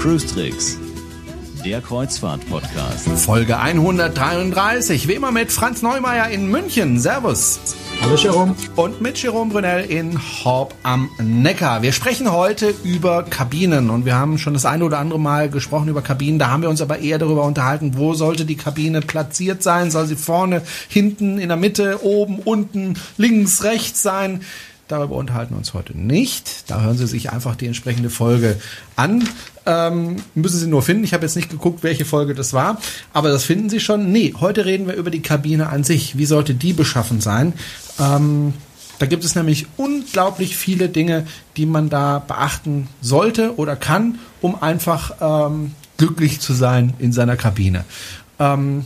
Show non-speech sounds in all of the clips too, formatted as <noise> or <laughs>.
Cruise Tricks, der Kreuzfahrt-Podcast. Folge 133, wie immer mit Franz Neumeier in München. Servus. Hallo Jerome. Und mit Jerome Brunel in Horb am Neckar. Wir sprechen heute über Kabinen und wir haben schon das eine oder andere Mal gesprochen über Kabinen. Da haben wir uns aber eher darüber unterhalten, wo sollte die Kabine platziert sein? Soll sie vorne, hinten, in der Mitte, oben, unten, links, rechts sein? Darüber unterhalten wir uns heute nicht. Da hören Sie sich einfach die entsprechende Folge an. Ähm, müssen Sie nur finden. Ich habe jetzt nicht geguckt, welche Folge das war, aber das finden Sie schon. Nee, heute reden wir über die Kabine an sich. Wie sollte die beschaffen sein? Ähm, da gibt es nämlich unglaublich viele Dinge, die man da beachten sollte oder kann, um einfach ähm, glücklich zu sein in seiner Kabine. Ähm,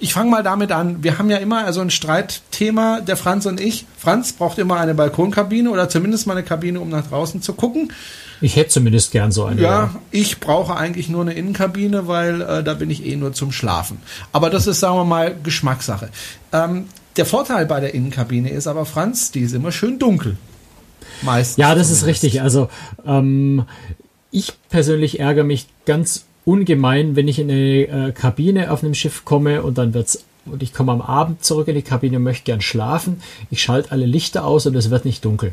ich fange mal damit an. Wir haben ja immer also ein Streitthema, der Franz und ich. Franz braucht immer eine Balkonkabine oder zumindest mal eine Kabine, um nach draußen zu gucken. Ich hätte zumindest gern so eine. Ja, ja. ich brauche eigentlich nur eine Innenkabine, weil äh, da bin ich eh nur zum Schlafen. Aber das ist, sagen wir mal, Geschmackssache. Ähm, der Vorteil bei der Innenkabine ist aber, Franz, die ist immer schön dunkel. Meistens. Ja, das zumindest. ist richtig. Also ähm, ich persönlich ärgere mich ganz ungemein, wenn ich in eine äh, Kabine auf einem Schiff komme und dann wird's und ich komme am Abend zurück in die Kabine und möchte gern schlafen. Ich schalte alle Lichter aus und es wird nicht dunkel.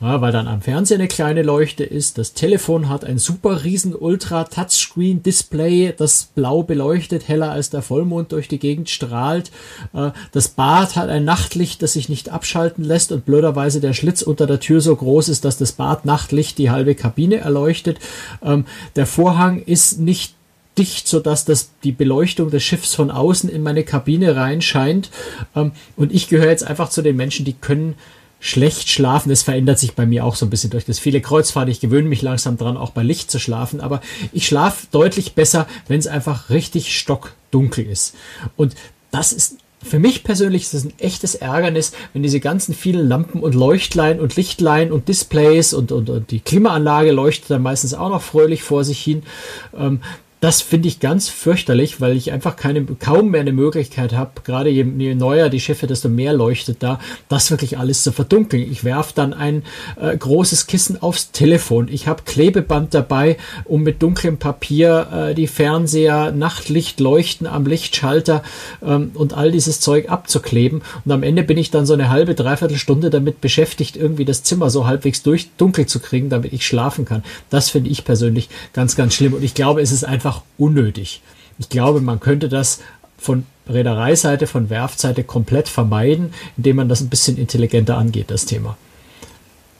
Ja, weil dann am Fernseher eine kleine Leuchte ist. Das Telefon hat ein super riesen Ultra Touchscreen Display, das blau beleuchtet, heller als der Vollmond durch die Gegend strahlt. Äh, das Bad hat ein Nachtlicht, das sich nicht abschalten lässt und blöderweise der Schlitz unter der Tür so groß ist, dass das Badnachtlicht die halbe Kabine erleuchtet. Ähm, der Vorhang ist nicht dicht, sodass das die Beleuchtung des Schiffs von außen in meine Kabine reinscheint. Ähm, und ich gehöre jetzt einfach zu den Menschen, die können schlecht schlafen. Es verändert sich bei mir auch so ein bisschen durch das viele Kreuzfahrt. Ich gewöhne mich langsam dran, auch bei Licht zu schlafen. Aber ich schlafe deutlich besser, wenn es einfach richtig stockdunkel ist. Und das ist für mich persönlich ist es ein echtes Ärgernis, wenn diese ganzen vielen Lampen und Leuchtlein und Lichtlein und Displays und, und, und die Klimaanlage leuchtet dann meistens auch noch fröhlich vor sich hin. Ähm, das finde ich ganz fürchterlich, weil ich einfach keine, kaum mehr eine Möglichkeit habe, gerade je, je, neuer die Schiffe, desto mehr leuchtet da, das wirklich alles zu verdunkeln. Ich werfe dann ein äh, großes Kissen aufs Telefon. Ich habe Klebeband dabei, um mit dunklem Papier äh, die Fernseher, Nachtlicht, Leuchten am Lichtschalter ähm, und all dieses Zeug abzukleben. Und am Ende bin ich dann so eine halbe, dreiviertel Stunde damit beschäftigt, irgendwie das Zimmer so halbwegs durch dunkel zu kriegen, damit ich schlafen kann. Das finde ich persönlich ganz, ganz schlimm. Und ich glaube, es ist einfach einfach unnötig. Ich glaube, man könnte das von Reedereiseite, von Werftseite komplett vermeiden, indem man das ein bisschen intelligenter angeht, das Thema.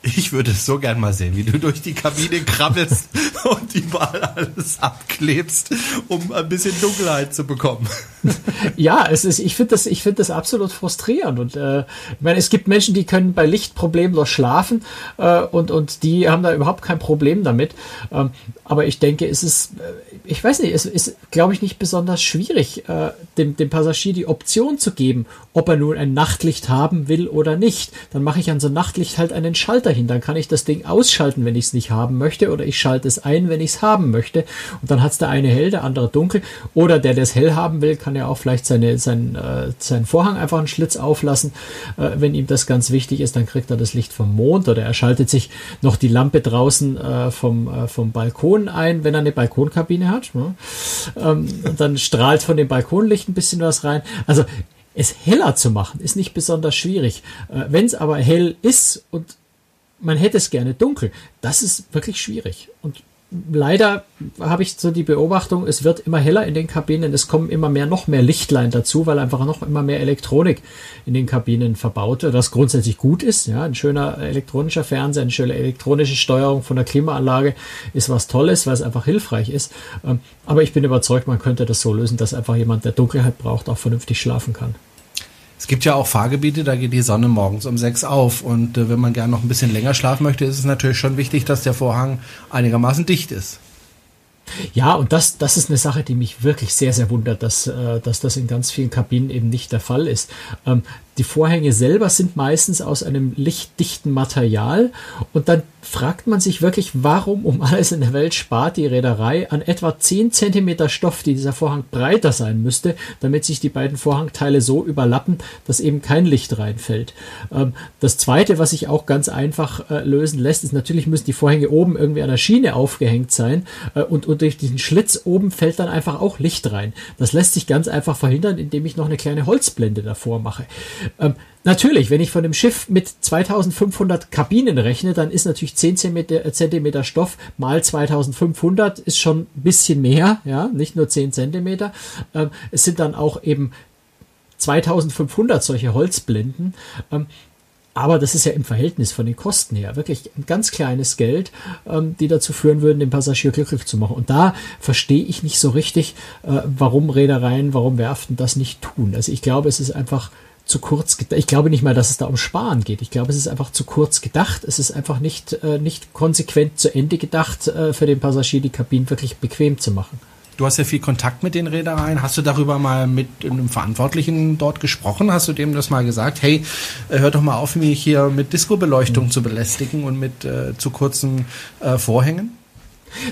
Ich würde es so gern mal sehen, wie du durch die Kabine krabbelst <laughs> und überall alles abklebst, um ein bisschen Dunkelheit zu bekommen. <laughs> Ja, es ist, ich finde das, ich finde das absolut frustrierend. Und äh, ich meine, es gibt Menschen, die können bei Licht problemlos schlafen äh, und, und die haben da überhaupt kein Problem damit. Ähm, aber ich denke, es ist, äh, ich weiß nicht, es ist, glaube ich, nicht besonders schwierig, äh, dem, dem Passagier die Option zu geben, ob er nun ein Nachtlicht haben will oder nicht. Dann mache ich an so Nachtlicht halt einen Schalter hin. Dann kann ich das Ding ausschalten, wenn ich es nicht haben möchte, oder ich schalte es ein, wenn ich es haben möchte. Und dann hat es der eine hell, der andere dunkel. Oder der, der es hell haben will, kann ja auch vielleicht seine, sein, äh, seinen Vorhang einfach einen Schlitz auflassen. Äh, wenn ihm das ganz wichtig ist, dann kriegt er das Licht vom Mond oder er schaltet sich noch die Lampe draußen äh, vom, äh, vom Balkon ein, wenn er eine Balkonkabine hat. Ne? Ähm, dann strahlt von dem Balkonlicht ein bisschen was rein. Also es heller zu machen, ist nicht besonders schwierig. Äh, wenn es aber hell ist und man hätte es gerne dunkel, das ist wirklich schwierig. Und leider habe ich so die Beobachtung, es wird immer heller in den Kabinen, es kommen immer mehr, noch mehr Lichtlein dazu, weil einfach noch immer mehr Elektronik in den Kabinen verbaut wird, was grundsätzlich gut ist. Ja, ein schöner elektronischer Fernseher, eine schöne elektronische Steuerung von der Klimaanlage ist was Tolles, weil es einfach hilfreich ist. Ähm, aber ich bin überzeugt, man könnte das so lösen, dass einfach jemand, der Dunkelheit braucht, auch vernünftig schlafen kann. Es gibt ja auch Fahrgebiete, da geht die Sonne morgens um sechs auf. Und äh, wenn man gerne noch ein bisschen länger schlafen möchte, ist es natürlich schon wichtig, dass der Vorhang einigermaßen dicht ist. Ja, und das, das ist eine Sache, die mich wirklich sehr, sehr wundert, dass, äh, dass das in ganz vielen Kabinen eben nicht der Fall ist. Die Vorhänge selber sind meistens aus einem lichtdichten Material und dann fragt man sich wirklich, warum um alles in der Welt spart die Reederei an etwa 10 Zentimeter Stoff, die dieser Vorhang breiter sein müsste, damit sich die beiden Vorhangteile so überlappen, dass eben kein Licht reinfällt. Ähm, das zweite, was sich auch ganz einfach äh, lösen lässt, ist natürlich müssen die Vorhänge oben irgendwie an der Schiene aufgehängt sein äh, und, und durch diesen Schlitz oben fällt dann einfach auch Licht rein. Das lässt sich ganz einfach verhindern, indem ich noch eine kleine Holzblende davor mache. Ähm, Natürlich, wenn ich von dem Schiff mit 2500 Kabinen rechne, dann ist natürlich 10 äh, Zentimeter Stoff mal 2500 ist schon ein bisschen mehr, ja, nicht nur 10 Zentimeter. Ähm, es sind dann auch eben 2500 solche Holzblinden. Ähm, aber das ist ja im Verhältnis von den Kosten her wirklich ein ganz kleines Geld, ähm, die dazu führen würden, den Passagier glücklich zu machen. Und da verstehe ich nicht so richtig, äh, warum Reedereien, warum Werften das nicht tun. Also ich glaube, es ist einfach zu kurz gedacht. Ich glaube nicht mal, dass es da um Sparen geht. Ich glaube, es ist einfach zu kurz gedacht. Es ist einfach nicht, äh, nicht konsequent zu Ende gedacht, äh, für den Passagier die Kabinen wirklich bequem zu machen. Du hast ja viel Kontakt mit den Reedereien. Hast du darüber mal mit einem Verantwortlichen dort gesprochen? Hast du dem das mal gesagt? Hey, äh, hör doch mal auf, mich hier mit Disco-Beleuchtung mhm. zu belästigen und mit äh, zu kurzen äh, Vorhängen?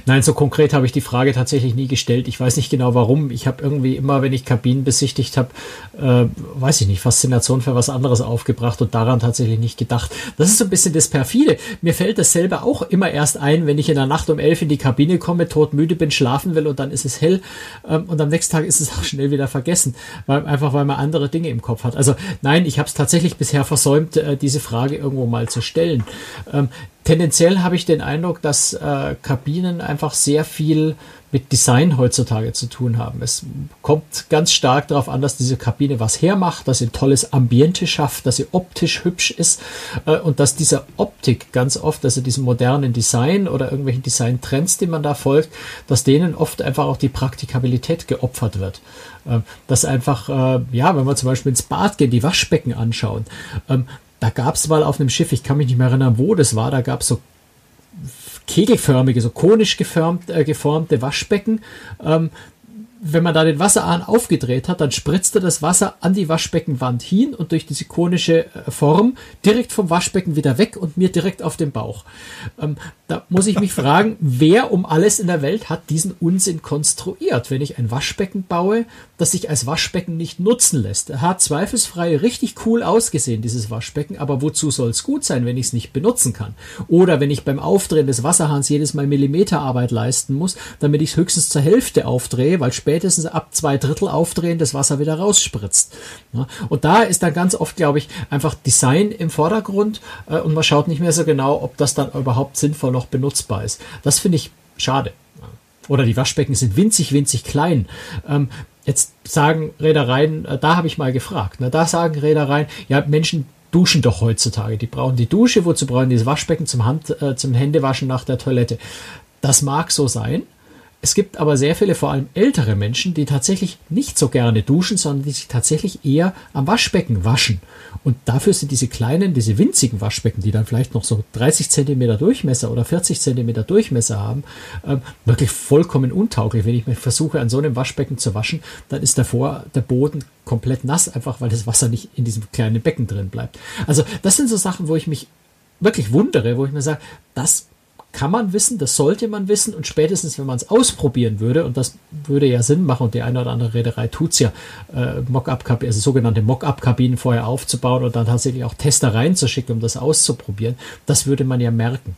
Nein, so konkret habe ich die Frage tatsächlich nie gestellt. Ich weiß nicht genau warum. Ich habe irgendwie immer, wenn ich Kabinen besichtigt habe, äh, weiß ich nicht, Faszination für was anderes aufgebracht und daran tatsächlich nicht gedacht. Das ist so ein bisschen das Perfide. Mir fällt dasselbe auch immer erst ein, wenn ich in der Nacht um elf in die Kabine komme, todmüde bin, schlafen will und dann ist es hell ähm, und am nächsten Tag ist es auch schnell wieder vergessen, weil, einfach weil man andere Dinge im Kopf hat. Also nein, ich habe es tatsächlich bisher versäumt, äh, diese Frage irgendwo mal zu stellen. Ähm, tendenziell habe ich den Eindruck, dass äh, Kabinen einfach sehr viel mit Design heutzutage zu tun haben. Es kommt ganz stark darauf an, dass diese Kabine was hermacht, dass sie ein tolles Ambiente schafft, dass sie optisch hübsch ist äh, und dass diese Optik ganz oft, also diesem modernen Design oder irgendwelchen Designtrends, die man da folgt, dass denen oft einfach auch die Praktikabilität geopfert wird. Äh, dass einfach, äh, ja, wenn wir zum Beispiel ins Bad gehen, die Waschbecken anschauen, ähm, da gab es mal auf einem Schiff, ich kann mich nicht mehr erinnern, wo das war, da gab es so kegelförmige, so konisch geformt, äh, geformte Waschbecken. Ähm, wenn man da den Wasserhahn aufgedreht hat, dann spritzte das Wasser an die Waschbeckenwand hin und durch diese konische äh, Form direkt vom Waschbecken wieder weg und mir direkt auf den Bauch. Ähm, da muss ich mich <laughs> fragen, wer um alles in der Welt hat diesen Unsinn konstruiert? Wenn ich ein Waschbecken baue, das sich als Waschbecken nicht nutzen lässt. Er hat zweifelsfrei richtig cool ausgesehen, dieses Waschbecken, aber wozu soll es gut sein, wenn ich es nicht benutzen kann? Oder wenn ich beim Aufdrehen des Wasserhahns jedes Mal Millimeterarbeit leisten muss, damit ich es höchstens zur Hälfte aufdrehe, weil spätestens ab zwei Drittel Aufdrehen das Wasser wieder rausspritzt. Und da ist dann ganz oft, glaube ich, einfach Design im Vordergrund äh, und man schaut nicht mehr so genau, ob das dann überhaupt sinnvoll noch benutzbar ist. Das finde ich schade. Oder die Waschbecken sind winzig, winzig klein. Ähm, jetzt sagen Reedereien, äh, da habe ich mal gefragt, ne, da sagen Reedereien, ja, Menschen duschen doch heutzutage. Die brauchen die Dusche, wozu brauchen die das Waschbecken zum, Hand, äh, zum Händewaschen nach der Toilette? Das mag so sein. Es gibt aber sehr viele, vor allem ältere Menschen, die tatsächlich nicht so gerne duschen, sondern die sich tatsächlich eher am Waschbecken waschen. Und dafür sind diese kleinen, diese winzigen Waschbecken, die dann vielleicht noch so 30 Zentimeter Durchmesser oder 40 Zentimeter Durchmesser haben, äh, wirklich vollkommen untauglich. Wenn ich mir versuche, an so einem Waschbecken zu waschen, dann ist davor der Boden komplett nass, einfach weil das Wasser nicht in diesem kleinen Becken drin bleibt. Also das sind so Sachen, wo ich mich wirklich wundere, wo ich mir sage, das kann man wissen, das sollte man wissen und spätestens, wenn man es ausprobieren würde, und das würde ja Sinn machen und die eine oder andere Reederei tut's ja, äh, Mock-up-Kabinen, also sogenannte Mock-up-Kabinen vorher aufzubauen und dann tatsächlich auch Tester reinzuschicken, um das auszuprobieren, das würde man ja merken.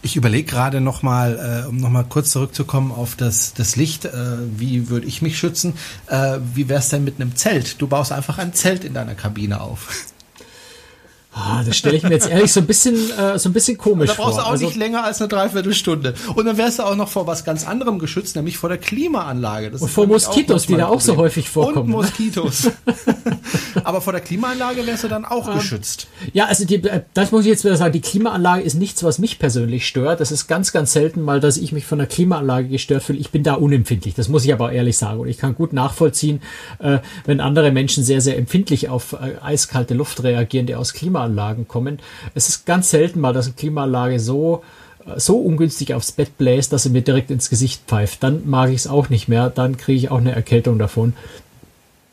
Ich überlege gerade nochmal, äh, um nochmal kurz zurückzukommen auf das, das Licht. Äh, wie würde ich mich schützen? Äh, wie wäre es denn mit einem Zelt? Du baust einfach ein Zelt in deiner Kabine auf. Ah, das stelle ich mir jetzt ehrlich so ein bisschen, äh, so ein bisschen komisch vor. Da brauchst du auch also, nicht länger als eine Dreiviertelstunde. Und dann wärst du auch noch vor was ganz anderem geschützt, nämlich vor der Klimaanlage. Das und vor Moskitos, die da auch so häufig vorkommen. Und Moskitos. <laughs> Aber vor der Klimaanlage wärst du dann auch ähm, geschützt. Ja, also die, äh, das muss ich jetzt wieder sagen. Die Klimaanlage ist nichts, was mich persönlich stört. Das ist ganz, ganz selten mal, dass ich mich von der Klimaanlage gestört fühle. Ich bin da unempfindlich. Das muss ich aber ehrlich sagen. Und ich kann gut nachvollziehen, äh, wenn andere Menschen sehr, sehr empfindlich auf äh, eiskalte Luft reagieren, die aus Klima Klimaanlagen kommen. Es ist ganz selten mal, dass eine Klimaanlage so so ungünstig aufs Bett bläst, dass sie mir direkt ins Gesicht pfeift. Dann mag ich es auch nicht mehr. Dann kriege ich auch eine Erkältung davon.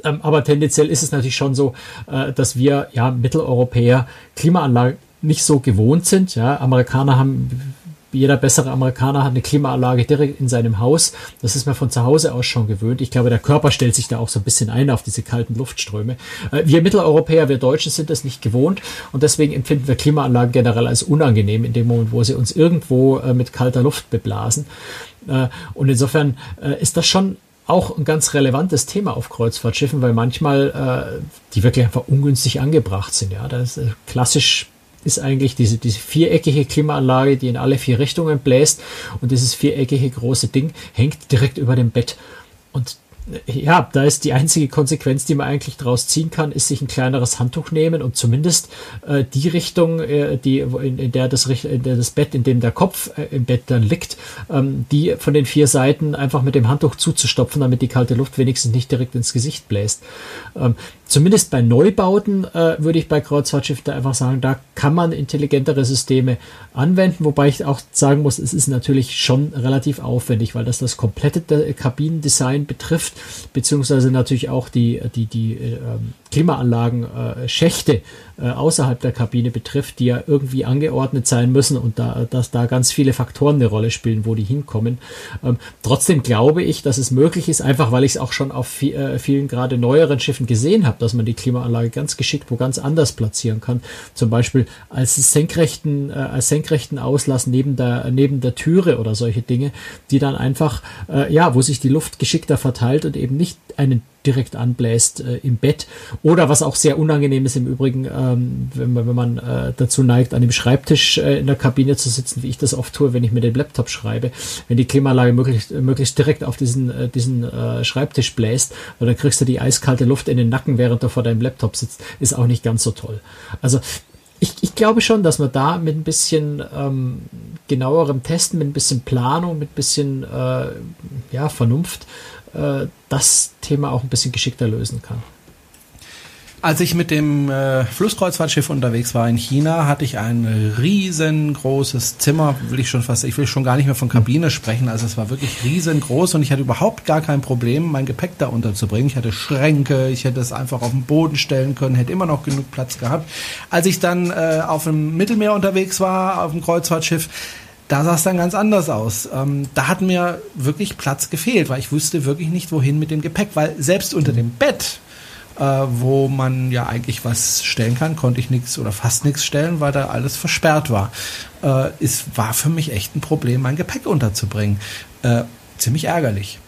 Ähm, aber tendenziell ist es natürlich schon so, äh, dass wir ja Mitteleuropäer Klimaanlagen nicht so gewohnt sind. Ja, Amerikaner haben jeder bessere Amerikaner hat eine Klimaanlage direkt in seinem Haus. Das ist man von zu Hause aus schon gewöhnt. Ich glaube, der Körper stellt sich da auch so ein bisschen ein auf diese kalten Luftströme. Äh, wir Mitteleuropäer, wir Deutschen sind das nicht gewohnt und deswegen empfinden wir Klimaanlagen generell als unangenehm in dem Moment, wo sie uns irgendwo äh, mit kalter Luft beblasen. Äh, und insofern ist das schon auch ein ganz relevantes Thema auf Kreuzfahrtschiffen, weil manchmal die wirklich einfach ungünstig angebracht sind. Ja, das ist klassisch ist eigentlich diese, diese viereckige Klimaanlage, die in alle vier Richtungen bläst und dieses viereckige große Ding hängt direkt über dem Bett. Und ja, da ist die einzige Konsequenz, die man eigentlich daraus ziehen kann, ist sich ein kleineres Handtuch nehmen und zumindest äh, die Richtung, äh, die in, in, der das, in der das Bett, in dem der Kopf äh, im Bett dann liegt, ähm, die von den vier Seiten einfach mit dem Handtuch zuzustopfen, damit die kalte Luft wenigstens nicht direkt ins Gesicht bläst. Ähm, zumindest bei Neubauten äh, würde ich bei Kreuzfahrtschiffen einfach sagen, da kann man intelligentere Systeme anwenden, wobei ich auch sagen muss, es ist natürlich schon relativ aufwendig, weil das das komplette Kabinendesign betrifft, beziehungsweise natürlich auch die, die, die äh, Klimaanlagen, äh, Schächte äh, außerhalb der Kabine betrifft, die ja irgendwie angeordnet sein müssen und da, dass da ganz viele Faktoren eine Rolle spielen, wo die hinkommen. Ähm, trotzdem glaube ich, dass es möglich ist, einfach weil ich es auch schon auf viel, äh, vielen gerade neueren Schiffen gesehen habe, dass man die Klimaanlage ganz geschickt wo ganz anders platzieren kann. Zum Beispiel als senkrechten, äh, als senkrechten Auslass neben der, neben der Türe oder solche Dinge, die dann einfach, äh, ja, wo sich die Luft geschickter verteilt und eben nicht einen direkt anbläst äh, im Bett. Oder was auch sehr unangenehm ist im Übrigen, ähm, wenn man, wenn man äh, dazu neigt, an dem Schreibtisch äh, in der Kabine zu sitzen, wie ich das oft tue, wenn ich mit dem Laptop schreibe, wenn die Klimaanlage möglichst, möglichst direkt auf diesen, äh, diesen äh, Schreibtisch bläst, weil dann kriegst du die eiskalte Luft in den Nacken, während du vor deinem Laptop sitzt, ist auch nicht ganz so toll. Also ich, ich glaube schon, dass man da mit ein bisschen ähm, genauerem Testen, mit ein bisschen Planung, mit ein bisschen äh, ja, Vernunft äh, das Thema auch ein bisschen geschickter lösen kann. Als ich mit dem äh, Flusskreuzfahrtschiff unterwegs war in China, hatte ich ein riesengroßes Zimmer, will ich schon fast, ich will schon gar nicht mehr von Kabine sprechen, also es war wirklich riesengroß und ich hatte überhaupt gar kein Problem, mein Gepäck da unterzubringen. Ich hatte Schränke, ich hätte es einfach auf den Boden stellen können, hätte immer noch genug Platz gehabt. Als ich dann äh, auf dem Mittelmeer unterwegs war, auf dem Kreuzfahrtschiff, da sah es dann ganz anders aus. Ähm, da hat mir wirklich Platz gefehlt, weil ich wusste wirklich nicht, wohin mit dem Gepäck, weil selbst unter dem Bett, äh, wo man ja eigentlich was stellen kann, konnte ich nichts oder fast nichts stellen, weil da alles versperrt war. Äh, es war für mich echt ein Problem, mein Gepäck unterzubringen. Äh, ziemlich ärgerlich.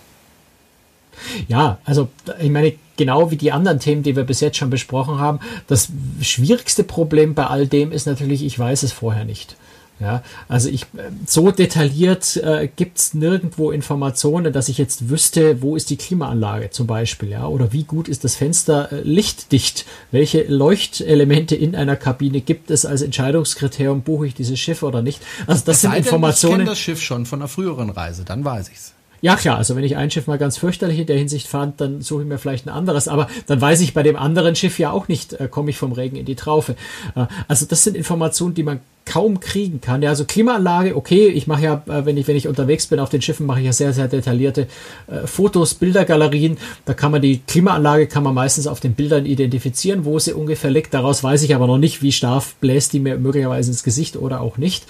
Ja, also ich meine, genau wie die anderen Themen, die wir bis jetzt schon besprochen haben, das schwierigste Problem bei all dem ist natürlich, ich weiß es vorher nicht. Ja, also ich so detailliert äh, gibt es nirgendwo Informationen, dass ich jetzt wüsste, wo ist die Klimaanlage zum Beispiel, ja, oder wie gut ist das Fenster äh, lichtdicht, welche Leuchtelemente in einer Kabine gibt es als Entscheidungskriterium, buche ich dieses Schiff oder nicht. Also das es sind Informationen. Ich kenne das Schiff schon von einer früheren Reise, dann weiß ich's. Ja, klar, also wenn ich ein Schiff mal ganz fürchterlich in der Hinsicht fand, dann suche ich mir vielleicht ein anderes, aber dann weiß ich bei dem anderen Schiff ja auch nicht, äh, komme ich vom Regen in die Traufe. Äh, also das sind Informationen, die man kaum kriegen kann. Ja, also Klimaanlage, okay, ich mache ja, äh, wenn ich, wenn ich unterwegs bin auf den Schiffen, mache ich ja sehr, sehr detaillierte äh, Fotos, Bildergalerien. Da kann man die Klimaanlage, kann man meistens auf den Bildern identifizieren, wo sie ungefähr liegt. Daraus weiß ich aber noch nicht, wie stark bläst die mir möglicherweise ins Gesicht oder auch nicht.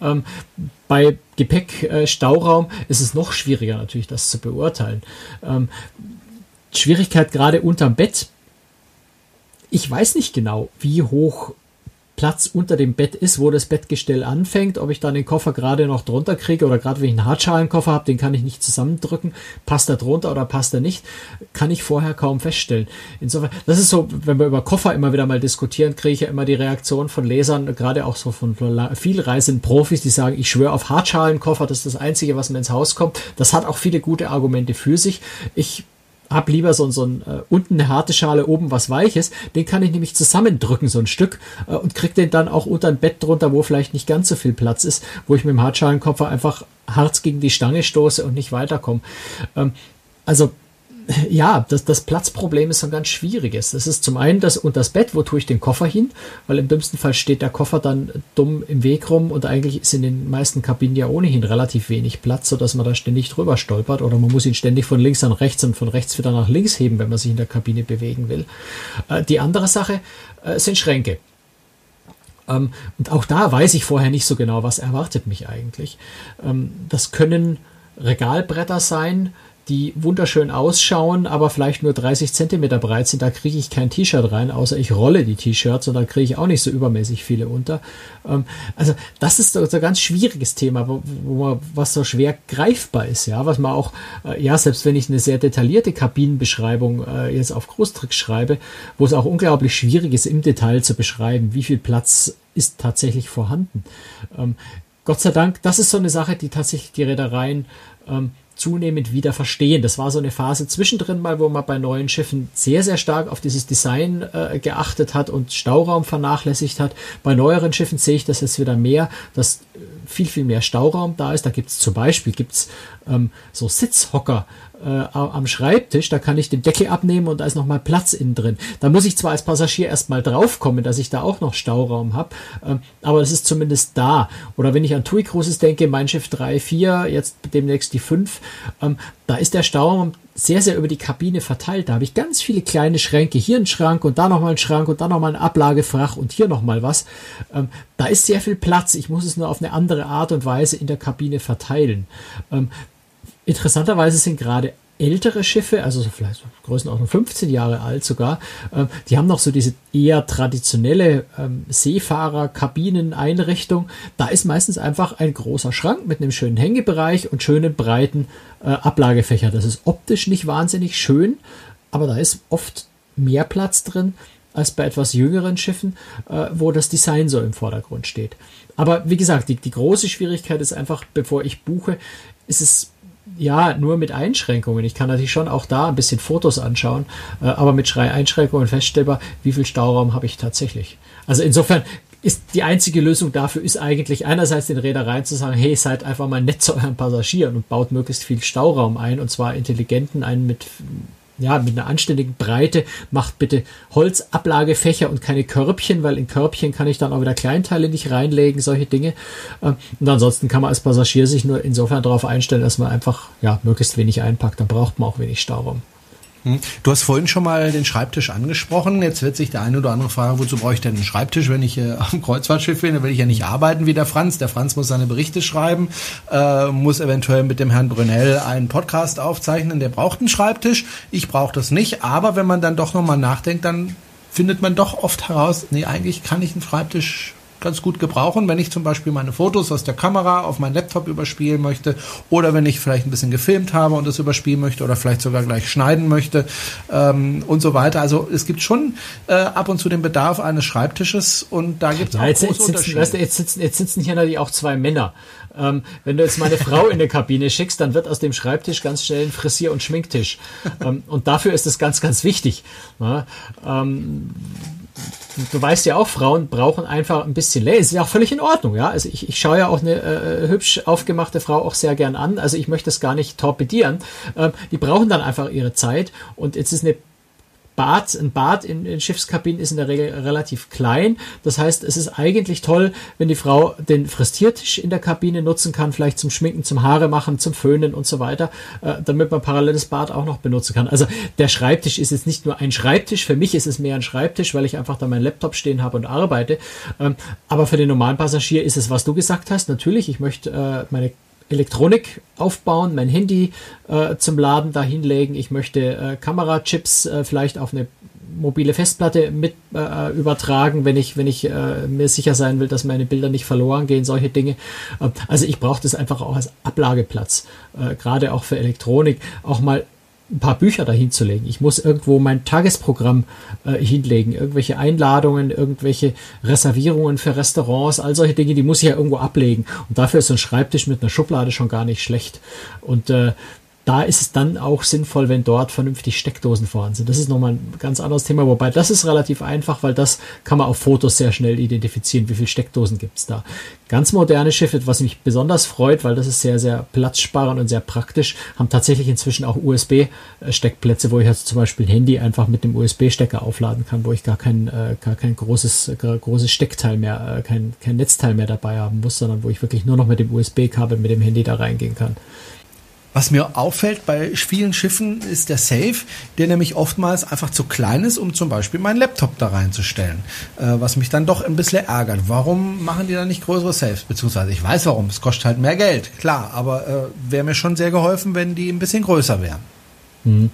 Ähm, bei Gepäckstauraum äh, ist es noch schwieriger natürlich, das zu beurteilen. Ähm, Schwierigkeit gerade unterm Bett. Ich weiß nicht genau, wie hoch Platz unter dem Bett ist, wo das Bettgestell anfängt, ob ich dann den Koffer gerade noch drunter kriege oder gerade wenn ich einen Hartschalenkoffer habe, den kann ich nicht zusammendrücken, passt er drunter oder passt er nicht, kann ich vorher kaum feststellen. Insofern, das ist so, wenn wir über Koffer immer wieder mal diskutieren, kriege ich ja immer die Reaktion von Lesern, gerade auch so von vielreisenden Profis, die sagen, ich schwöre auf Hartschalenkoffer, das ist das Einzige, was mir ins Haus kommt. Das hat auch viele gute Argumente für sich. Ich habe lieber so, so ein äh, unten eine harte Schale, oben was Weiches. Den kann ich nämlich zusammendrücken, so ein Stück, äh, und krieg den dann auch unter ein Bett drunter, wo vielleicht nicht ganz so viel Platz ist, wo ich mit dem Hartschalenkoffer einfach hart gegen die Stange stoße und nicht weiterkomme. Ähm, also ja, das, das Platzproblem ist ein ganz schwieriges. Das ist zum einen das und das Bett, wo tue ich den Koffer hin? Weil im dümmsten Fall steht der Koffer dann dumm im Weg rum und eigentlich ist in den meisten Kabinen ja ohnehin relativ wenig Platz, sodass man da ständig drüber stolpert oder man muss ihn ständig von links an rechts und von rechts wieder nach links heben, wenn man sich in der Kabine bewegen will. Äh, die andere Sache äh, sind Schränke. Ähm, und auch da weiß ich vorher nicht so genau, was erwartet mich eigentlich. Ähm, das können Regalbretter sein, die wunderschön ausschauen, aber vielleicht nur 30 Zentimeter breit sind, da kriege ich kein T-Shirt rein, außer ich rolle die T-Shirts und da kriege ich auch nicht so übermäßig viele unter. Ähm, also das ist so ein ganz schwieriges Thema, wo, wo man, was so schwer greifbar ist, ja, was man auch, äh, ja, selbst wenn ich eine sehr detaillierte Kabinenbeschreibung äh, jetzt auf Großtrick schreibe, wo es auch unglaublich schwierig ist, im Detail zu beschreiben, wie viel Platz ist tatsächlich vorhanden. Ähm, Gott sei Dank, das ist so eine Sache, die tatsächlich die Reedereien ähm, zunehmend wieder verstehen. Das war so eine Phase zwischendrin mal, wo man bei neuen Schiffen sehr, sehr stark auf dieses Design äh, geachtet hat und Stauraum vernachlässigt hat. Bei neueren Schiffen sehe ich das jetzt wieder mehr, dass viel, viel mehr Stauraum da ist. Da gibt es zum Beispiel gibt's, ähm, so Sitzhocker, äh, am Schreibtisch, da kann ich den Deckel abnehmen und da ist nochmal Platz innen drin. Da muss ich zwar als Passagier erstmal draufkommen, dass ich da auch noch Stauraum habe, ähm, aber es ist zumindest da. Oder wenn ich an TUI Cruises denke, mein Schiff 3, 4, jetzt demnächst die 5, ähm, da ist der Stauraum sehr, sehr über die Kabine verteilt. Da habe ich ganz viele kleine Schränke. Hier ein Schrank und da nochmal ein Schrank und da nochmal ein Ablagefach und hier nochmal was. Ähm, da ist sehr viel Platz. Ich muss es nur auf eine andere Art und Weise in der Kabine verteilen. Ähm, Interessanterweise sind gerade ältere Schiffe, also vielleicht so Größenordnung 15 Jahre alt sogar, ähm, die haben noch so diese eher traditionelle ähm, Seefahrer-Kabineneinrichtung. Da ist meistens einfach ein großer Schrank mit einem schönen Hängebereich und schönen breiten äh, Ablagefächer. Das ist optisch nicht wahnsinnig schön, aber da ist oft mehr Platz drin als bei etwas jüngeren Schiffen, äh, wo das Design so im Vordergrund steht. Aber wie gesagt, die, die große Schwierigkeit ist einfach, bevor ich buche, ist es ja, nur mit Einschränkungen. Ich kann natürlich schon auch da ein bisschen Fotos anschauen, äh, aber mit Einschränkungen feststellbar, wie viel Stauraum habe ich tatsächlich. Also insofern ist die einzige Lösung dafür ist eigentlich einerseits den Reedereien zu sagen, hey, seid einfach mal nett zu euren Passagieren und baut möglichst viel Stauraum ein und zwar intelligenten, einen mit ja, mit einer anständigen Breite. Macht bitte Holzablagefächer und keine Körbchen, weil in Körbchen kann ich dann auch wieder Kleinteile nicht reinlegen, solche Dinge. Ähm, und ansonsten kann man als Passagier sich nur insofern darauf einstellen, dass man einfach ja, möglichst wenig einpackt. Dann braucht man auch wenig Stauraum. Hm. Du hast vorhin schon mal den Schreibtisch angesprochen. Jetzt wird sich der eine oder andere fragen, wozu brauche ich denn einen Schreibtisch, wenn ich äh, <laughs> am Kreuzfahrtschiff bin? Da will ich ja nicht arbeiten wie der Franz. Der Franz muss seine Berichte schreiben, äh, muss eventuell mit dem Herrn Brunel einen Podcast aufzeichnen. Der braucht einen Schreibtisch. Ich brauche das nicht. Aber wenn man dann doch nochmal nachdenkt, dann findet man doch oft heraus, nee, eigentlich kann ich einen Schreibtisch ganz gut gebrauchen, wenn ich zum Beispiel meine Fotos aus der Kamera auf meinen Laptop überspielen möchte oder wenn ich vielleicht ein bisschen gefilmt habe und das überspielen möchte oder vielleicht sogar gleich schneiden möchte ähm, und so weiter. Also es gibt schon äh, ab und zu den Bedarf eines Schreibtisches und da gibt es ja, auch jetzt, große jetzt sitzen, weißt du, jetzt, sitzen, jetzt sitzen hier natürlich auch zwei Männer. Ähm, wenn du jetzt meine Frau in eine Kabine schickst, dann wird aus dem Schreibtisch ganz schnell ein Frisier- und Schminktisch. Ähm, und dafür ist es ganz, ganz wichtig. Ja, ähm, du weißt ja auch, Frauen brauchen einfach ein bisschen Laser. Ist ja auch völlig in Ordnung, ja. Also ich, ich schaue ja auch eine äh, hübsch aufgemachte Frau auch sehr gern an. Also ich möchte das gar nicht torpedieren. Ähm, die brauchen dann einfach ihre Zeit. Und jetzt ist eine Bad, ein Bad in, in Schiffskabinen ist in der Regel relativ klein. Das heißt, es ist eigentlich toll, wenn die Frau den Fristiertisch in der Kabine nutzen kann, vielleicht zum Schminken, zum Haare machen, zum Föhnen und so weiter, äh, damit man paralleles Bad auch noch benutzen kann. Also der Schreibtisch ist jetzt nicht nur ein Schreibtisch. Für mich ist es mehr ein Schreibtisch, weil ich einfach da meinen Laptop stehen habe und arbeite. Ähm, aber für den normalen Passagier ist es, was du gesagt hast. Natürlich, ich möchte äh, meine Elektronik aufbauen, mein Handy äh, zum Laden dahinlegen. Ich möchte äh, Kamerachips äh, vielleicht auf eine mobile Festplatte mit äh, übertragen, wenn ich, wenn ich äh, mir sicher sein will, dass meine Bilder nicht verloren gehen, solche Dinge. Äh, also ich brauche das einfach auch als Ablageplatz, äh, gerade auch für Elektronik, auch mal ein paar Bücher dahin zu legen. Ich muss irgendwo mein Tagesprogramm äh, hinlegen, irgendwelche Einladungen, irgendwelche Reservierungen für Restaurants, all solche Dinge, die muss ich ja irgendwo ablegen. Und dafür ist so ein Schreibtisch mit einer Schublade schon gar nicht schlecht. Und äh, da ist es dann auch sinnvoll, wenn dort vernünftig Steckdosen vorhanden sind. Das ist nochmal ein ganz anderes Thema, wobei das ist relativ einfach, weil das kann man auf Fotos sehr schnell identifizieren, wie viele Steckdosen gibt es da. Ganz moderne Schiffe, was mich besonders freut, weil das ist sehr, sehr platzsparend und sehr praktisch, haben tatsächlich inzwischen auch USB-Steckplätze, wo ich also zum Beispiel ein Handy einfach mit dem USB-Stecker aufladen kann, wo ich gar kein, äh, gar kein großes, großes Steckteil mehr, äh, kein, kein Netzteil mehr dabei haben muss, sondern wo ich wirklich nur noch mit dem USB-Kabel mit dem Handy da reingehen kann. Was mir auffällt bei vielen Schiffen ist der Safe, der nämlich oftmals einfach zu klein ist, um zum Beispiel meinen Laptop da reinzustellen. Äh, was mich dann doch ein bisschen ärgert. Warum machen die da nicht größere Safes? Beziehungsweise ich weiß warum, es kostet halt mehr Geld, klar, aber äh, wäre mir schon sehr geholfen, wenn die ein bisschen größer wären. Mhm.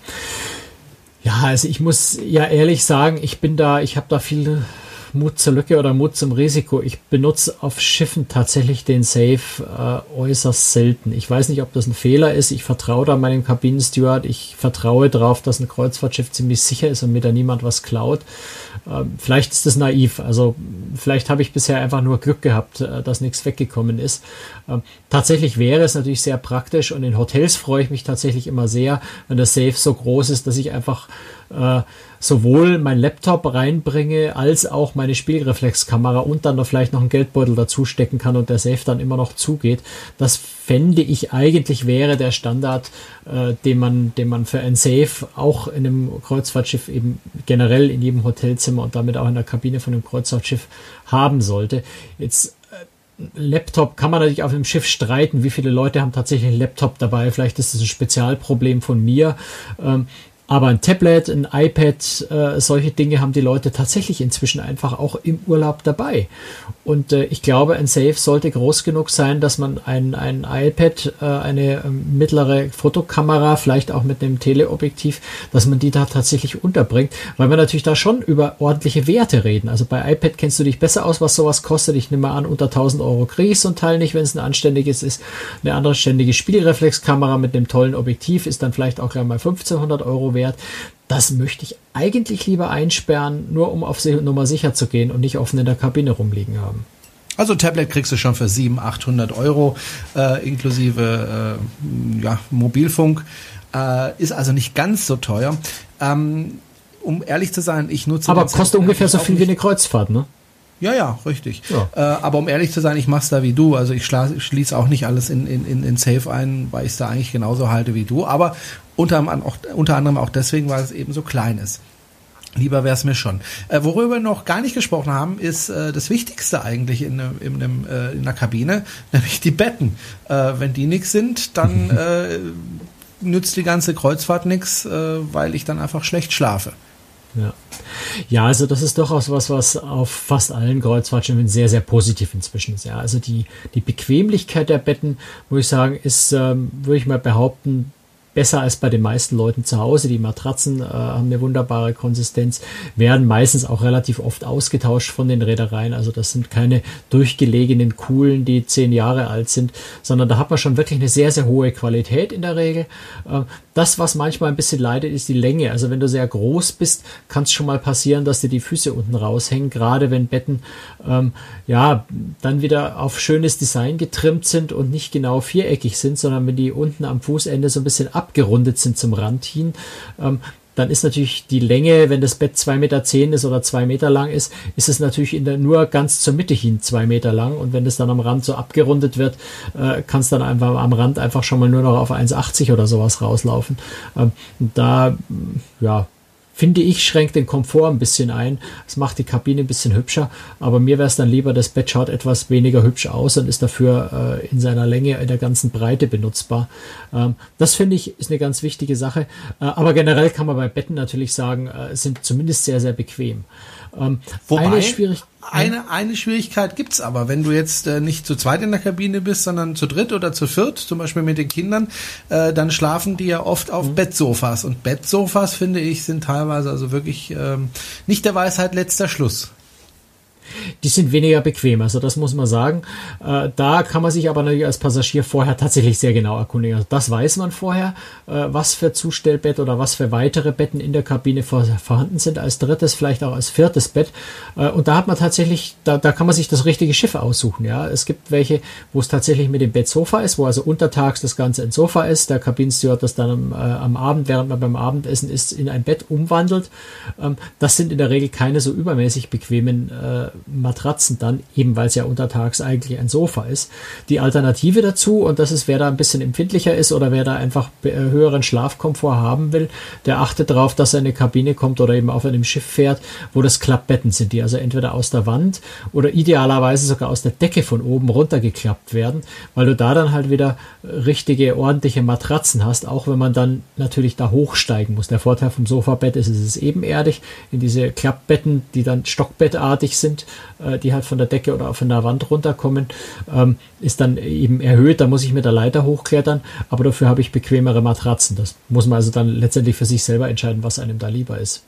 Ja, also ich muss ja ehrlich sagen, ich bin da, ich habe da viele Mut zur Lücke oder Mut zum Risiko. Ich benutze auf Schiffen tatsächlich den Safe äh, äußerst selten. Ich weiß nicht, ob das ein Fehler ist. Ich vertraue da meinem Kabinensteward. Ich vertraue darauf, dass ein Kreuzfahrtschiff ziemlich sicher ist und mir da niemand was klaut. Ähm, vielleicht ist das naiv. Also vielleicht habe ich bisher einfach nur Glück gehabt, äh, dass nichts weggekommen ist. Ähm, tatsächlich wäre es natürlich sehr praktisch und in Hotels freue ich mich tatsächlich immer sehr, wenn der Safe so groß ist, dass ich einfach äh, sowohl mein Laptop reinbringe, als auch meine Spielreflexkamera und dann noch vielleicht noch einen Geldbeutel dazu stecken kann und der Safe dann immer noch zugeht. Das fände ich eigentlich wäre der Standard, äh, den man, den man für ein Safe auch in einem Kreuzfahrtschiff eben generell in jedem Hotelzimmer und damit auch in der Kabine von einem Kreuzfahrtschiff haben sollte. Jetzt äh, Laptop kann man natürlich auf dem Schiff streiten, wie viele Leute haben tatsächlich einen Laptop dabei. Vielleicht ist das ein Spezialproblem von mir. Ähm, aber ein Tablet, ein iPad, äh, solche Dinge haben die Leute tatsächlich inzwischen einfach auch im Urlaub dabei. Und äh, ich glaube, ein Safe sollte groß genug sein, dass man ein, ein iPad, äh, eine ähm, mittlere Fotokamera, vielleicht auch mit einem Teleobjektiv, dass man die da tatsächlich unterbringt, weil wir natürlich da schon über ordentliche Werte reden. Also bei iPad kennst du dich besser aus, was sowas kostet. Ich nehme an, unter 1000 Euro ich so ein Teil nicht, wenn es ein anständiges ist. Eine andere ständige Spielreflexkamera mit einem tollen Objektiv ist dann vielleicht auch gleich mal 1500 Euro wert. Das möchte ich eigentlich lieber einsperren, nur um auf Nummer sicher zu gehen und nicht offen in der Kabine rumliegen haben. Also Tablet kriegst du schon für 700, 800 Euro äh, inklusive äh, ja, Mobilfunk. Äh, ist also nicht ganz so teuer. Ähm, um ehrlich zu sein, ich nutze. Aber kostet ungefähr so viel wie eine Kreuzfahrt, ne? Ja, ja, richtig. Ja. Äh, aber um ehrlich zu sein, ich mach's da wie du. Also ich schließe auch nicht alles in, in, in Safe ein, weil ich es da eigentlich genauso halte wie du. Aber unter, auch, unter anderem auch deswegen, weil es eben so klein ist. Lieber wäre es mir schon. Äh, worüber wir noch gar nicht gesprochen haben, ist äh, das Wichtigste eigentlich in, in, in, äh, in der Kabine, <laughs> nämlich die Betten. Äh, wenn die nix sind, dann <laughs> äh, nützt die ganze Kreuzfahrt nix, äh, weil ich dann einfach schlecht schlafe. Ja. ja, also das ist durchaus was, was auf fast allen Kreuzfahrtschiffen sehr, sehr positiv inzwischen ist. Ja, also die, die Bequemlichkeit der Betten, muss ich sagen, ist, ähm, würde ich mal behaupten, besser als bei den meisten Leuten zu Hause. Die Matratzen äh, haben eine wunderbare Konsistenz, werden meistens auch relativ oft ausgetauscht von den Reedereien. Also das sind keine durchgelegenen Kuhlen, die zehn Jahre alt sind, sondern da hat man schon wirklich eine sehr, sehr hohe Qualität in der Regel. Äh, das, was manchmal ein bisschen leidet, ist die Länge. Also wenn du sehr groß bist, kann es schon mal passieren, dass dir die Füße unten raushängen, gerade wenn Betten ähm, ja dann wieder auf schönes Design getrimmt sind und nicht genau viereckig sind, sondern wenn die unten am Fußende so ein bisschen ab abgerundet sind zum Rand hin. Ähm, dann ist natürlich die Länge, wenn das Bett 2,10 Meter zehn ist oder 2 Meter lang ist, ist es natürlich in der, nur ganz zur Mitte hin 2 Meter lang. Und wenn es dann am Rand so abgerundet wird, äh, kann es dann einfach am Rand einfach schon mal nur noch auf 1,80 oder sowas rauslaufen. Ähm, da, ja, finde ich, schränkt den Komfort ein bisschen ein. Es macht die Kabine ein bisschen hübscher, aber mir wäre es dann lieber, das Bett schaut etwas weniger hübsch aus und ist dafür äh, in seiner Länge, in der ganzen Breite benutzbar. Ähm, das finde ich ist eine ganz wichtige Sache. Äh, aber generell kann man bei Betten natürlich sagen, äh, sind zumindest sehr, sehr bequem. Ähm, Wobei, eine, Schwierig eine, eine Schwierigkeit gibt's aber, wenn du jetzt äh, nicht zu zweit in der Kabine bist, sondern zu dritt oder zu viert, zum Beispiel mit den Kindern, äh, dann schlafen die ja oft auf mhm. Bettsofas. Und Bettsofas, finde ich, sind teilweise also wirklich ähm, nicht der Weisheit letzter Schluss. Die sind weniger bequem, also das muss man sagen. Äh, da kann man sich aber natürlich als Passagier vorher tatsächlich sehr genau erkundigen. Also das weiß man vorher, äh, was für Zustellbett oder was für weitere Betten in der Kabine vor, vorhanden sind, als drittes, vielleicht auch als viertes Bett. Äh, und da hat man tatsächlich, da, da kann man sich das richtige Schiff aussuchen. Ja, Es gibt welche, wo es tatsächlich mit dem Bett Sofa ist, wo also untertags das Ganze ein Sofa ist, der Kabinensteward das dann am, äh, am Abend, während man beim Abendessen ist, in ein Bett umwandelt. Ähm, das sind in der Regel keine so übermäßig bequemen äh, Matratzen dann, eben weil es ja untertags eigentlich ein Sofa ist. Die Alternative dazu, und das ist, wer da ein bisschen empfindlicher ist oder wer da einfach äh, höheren Schlafkomfort haben will, der achtet darauf, dass er in eine Kabine kommt oder eben auf einem Schiff fährt, wo das Klappbetten sind, die also entweder aus der Wand oder idealerweise sogar aus der Decke von oben runtergeklappt werden, weil du da dann halt wieder richtige, ordentliche Matratzen hast, auch wenn man dann natürlich da hochsteigen muss. Der Vorteil vom Sofabett ist, es ist ebenerdig in diese Klappbetten, die dann stockbettartig sind, äh, die halt von der Decke oder von der Wand runterkommen, ähm, ist dann eben erhöht. Da muss ich mit der Leiter hochklettern, aber dafür habe ich bequemere Matratzen. Das muss man also dann letztendlich für sich selber entscheiden, was einem da lieber ist.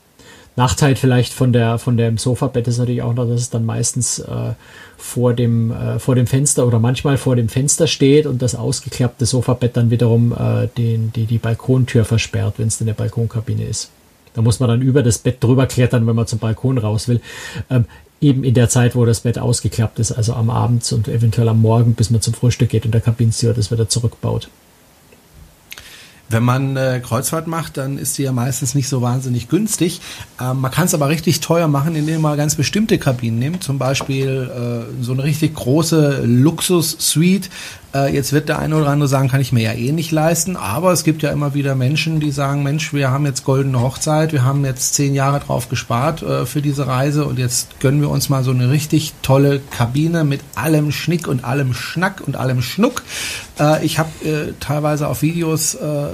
Nachteil vielleicht von der von dem Sofabett ist natürlich auch noch, dass es dann meistens äh, vor dem äh, vor dem Fenster oder manchmal vor dem Fenster steht und das ausgeklappte Sofabett dann wiederum äh, den, die die Balkontür versperrt, wenn es in der Balkonkabine ist. Da muss man dann über das Bett drüber klettern, wenn man zum Balkon raus will. Ähm, eben in der Zeit, wo das Bett ausgeklappt ist, also am Abend und eventuell am Morgen, bis man zum Frühstück geht und der Kabinensteward das wieder zurückbaut. Wenn man äh, Kreuzfahrt macht, dann ist sie ja meistens nicht so wahnsinnig günstig. Ähm, man kann es aber richtig teuer machen, indem man ganz bestimmte Kabinen nimmt. Zum Beispiel äh, so eine richtig große Luxus-Suite. Äh, jetzt wird der eine oder andere sagen, kann ich mir ja eh nicht leisten. Aber es gibt ja immer wieder Menschen, die sagen, Mensch, wir haben jetzt goldene Hochzeit, wir haben jetzt zehn Jahre drauf gespart äh, für diese Reise und jetzt gönnen wir uns mal so eine richtig tolle Kabine mit allem Schnick und allem Schnack und allem Schnuck. Äh, ich habe äh, teilweise auf Videos äh,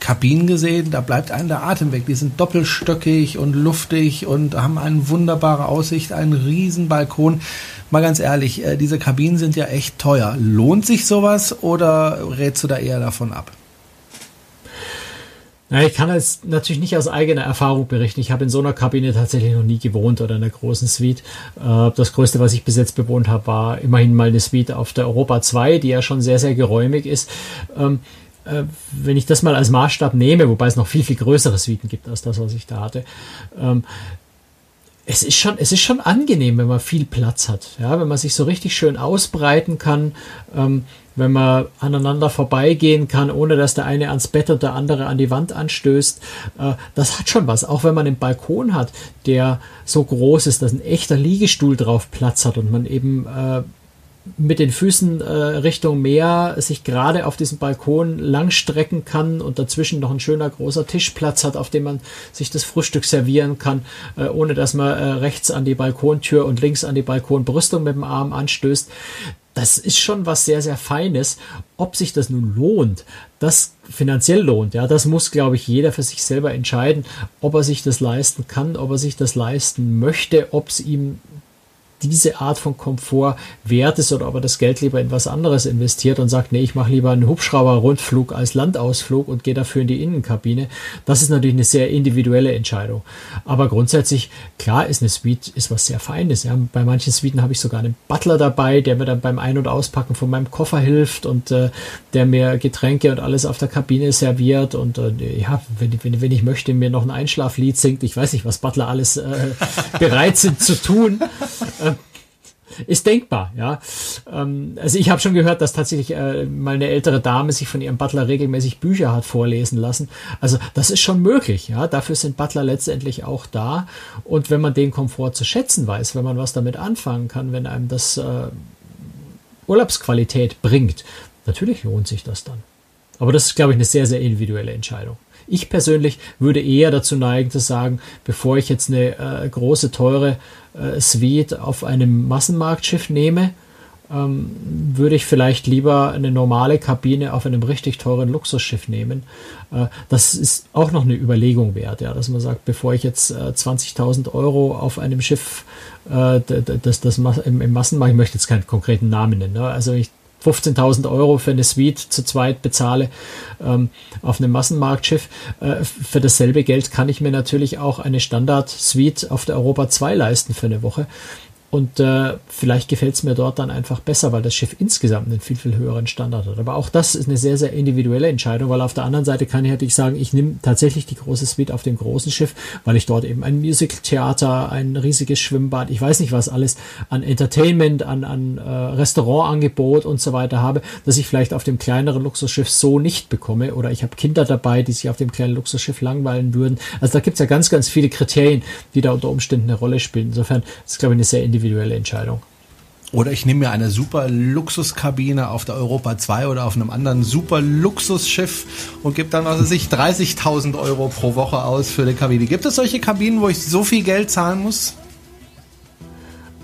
Kabinen gesehen, da bleibt einem der Atem weg. Die sind doppelstöckig und luftig und haben eine wunderbare Aussicht, einen riesen Balkon. Mal ganz ehrlich, äh, diese Kabinen sind ja echt teuer. Lohnt sich sowas oder rätst du da eher davon ab? Ja, ich kann jetzt natürlich nicht aus eigener Erfahrung berichten. Ich habe in so einer Kabine tatsächlich noch nie gewohnt oder in einer großen Suite. Äh, das Größte, was ich bis jetzt bewohnt habe, war immerhin mal eine Suite auf der Europa 2, die ja schon sehr, sehr geräumig ist. Äh, wenn ich das mal als Maßstab nehme, wobei es noch viel, viel größere Suiten gibt als das, was ich da hatte, ähm, es ist schon, es ist schon angenehm, wenn man viel Platz hat, ja, wenn man sich so richtig schön ausbreiten kann, ähm, wenn man aneinander vorbeigehen kann, ohne dass der eine ans Bett und der andere an die Wand anstößt. Äh, das hat schon was. Auch wenn man einen Balkon hat, der so groß ist, dass ein echter Liegestuhl drauf Platz hat und man eben äh, mit den Füßen äh, Richtung Meer sich gerade auf diesem Balkon langstrecken kann und dazwischen noch ein schöner großer Tischplatz hat, auf dem man sich das Frühstück servieren kann, äh, ohne dass man äh, rechts an die Balkontür und links an die Balkonbrüstung mit dem Arm anstößt das ist schon was sehr, sehr Feines. Ob sich das nun lohnt, das finanziell lohnt, ja, das muss, glaube ich, jeder für sich selber entscheiden, ob er sich das leisten kann, ob er sich das leisten möchte, ob es ihm diese Art von Komfort wert ist oder ob er das Geld lieber in was anderes investiert und sagt, nee, ich mache lieber einen Hubschrauber-Rundflug als Landausflug und gehe dafür in die Innenkabine. Das ist natürlich eine sehr individuelle Entscheidung. Aber grundsätzlich, klar ist eine Suite ist was sehr Feines. Ja. Bei manchen Suiten habe ich sogar einen Butler dabei, der mir dann beim Ein- und Auspacken von meinem Koffer hilft und äh, der mir Getränke und alles auf der Kabine serviert und äh, ja, wenn, wenn, wenn ich möchte, mir noch ein Einschlaflied singt. Ich weiß nicht, was Butler alles äh, <laughs> bereit sind zu tun. Ist denkbar, ja. Ähm, also ich habe schon gehört, dass tatsächlich äh, mal eine ältere Dame sich von ihrem Butler regelmäßig Bücher hat vorlesen lassen. Also das ist schon möglich, ja. Dafür sind Butler letztendlich auch da. Und wenn man den Komfort zu schätzen weiß, wenn man was damit anfangen kann, wenn einem das äh, Urlaubsqualität bringt, natürlich lohnt sich das dann. Aber das ist, glaube ich, eine sehr, sehr individuelle Entscheidung. Ich persönlich würde eher dazu neigen zu sagen, bevor ich jetzt eine äh, große, teure äh, Suite auf einem Massenmarktschiff nehme, ähm, würde ich vielleicht lieber eine normale Kabine auf einem richtig teuren Luxusschiff nehmen. Äh, das ist auch noch eine Überlegung wert, ja, dass man sagt, bevor ich jetzt äh, 20.000 Euro auf einem Schiff, äh, das, das im, im Massenmarkt, ich möchte jetzt keinen konkreten Namen nennen, ne? also ich 15.000 Euro für eine Suite zu zweit bezahle ähm, auf einem Massenmarktschiff. Äh, für dasselbe Geld kann ich mir natürlich auch eine Standard-Suite auf der Europa 2 leisten für eine Woche. Und äh, vielleicht gefällt es mir dort dann einfach besser, weil das Schiff insgesamt einen viel, viel höheren Standard hat. Aber auch das ist eine sehr, sehr individuelle Entscheidung, weil auf der anderen Seite kann ich natürlich sagen, ich nehme tatsächlich die große Suite auf dem großen Schiff, weil ich dort eben ein Musical-Theater, ein riesiges Schwimmbad, ich weiß nicht was alles an Entertainment, an, an äh, Restaurantangebot und so weiter habe, dass ich vielleicht auf dem kleineren Luxusschiff so nicht bekomme. Oder ich habe Kinder dabei, die sich auf dem kleinen Luxusschiff langweilen würden. Also da gibt es ja ganz, ganz viele Kriterien, die da unter Umständen eine Rolle spielen. Insofern ist, glaube ich, eine sehr individuelle individuelle Entscheidung. Oder ich nehme mir eine super Luxuskabine auf der Europa 2 oder auf einem anderen super Luxusschiff und gebe dann, was weiß ich, 30.000 Euro pro Woche aus für die Kabine. Gibt es solche Kabinen, wo ich so viel Geld zahlen muss?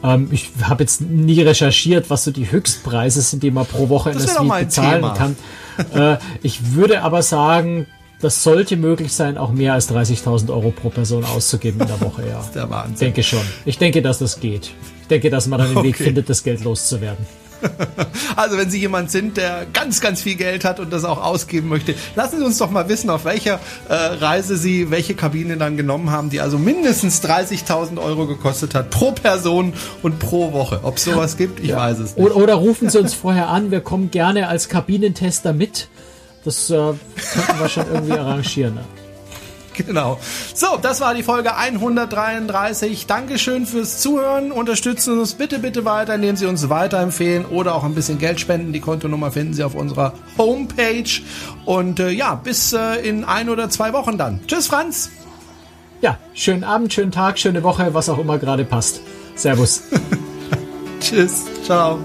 Ähm, ich habe jetzt nie recherchiert, was so die Höchstpreise sind, die man pro Woche in der Suite bezahlen Thema. kann. äh, ich würde aber sagen, das sollte möglich sein, auch mehr als 30.000 Euro pro Person auszugeben in der Woche, ja. <laughs> das ist der Wahnsinn. Denke schon. Ich denke, dass das geht. Ich denke, dass man dann den okay. Weg findet, das Geld loszuwerden. <laughs> Also wenn Sie jemand sind, der ganz, ganz viel Geld hat und das auch ausgeben möchte, lassen Sie uns doch mal wissen, auf welcher äh, Reise Sie welche Kabine dann genommen haben, die also mindestens 30.000 Euro gekostet hat pro Person und pro Woche. Ob es sowas gibt, ich ja. weiß es nicht. Oder, oder rufen Sie <laughs> uns vorher an, wir kommen gerne als Kabinentester mit. Das äh, könnten wir schon irgendwie arrangieren. Ne? <laughs> Genau. So, das war die Folge 133. Dankeschön fürs Zuhören. Unterstützen uns bitte, bitte weiter, indem Sie uns weiterempfehlen oder auch ein bisschen Geld spenden. Die Kontonummer finden Sie auf unserer Homepage. Und äh, ja, bis äh, in ein oder zwei Wochen dann. Tschüss, Franz. Ja, schönen Abend, schönen Tag, schöne Woche, was auch immer gerade passt. Servus. <laughs> Tschüss. Ciao.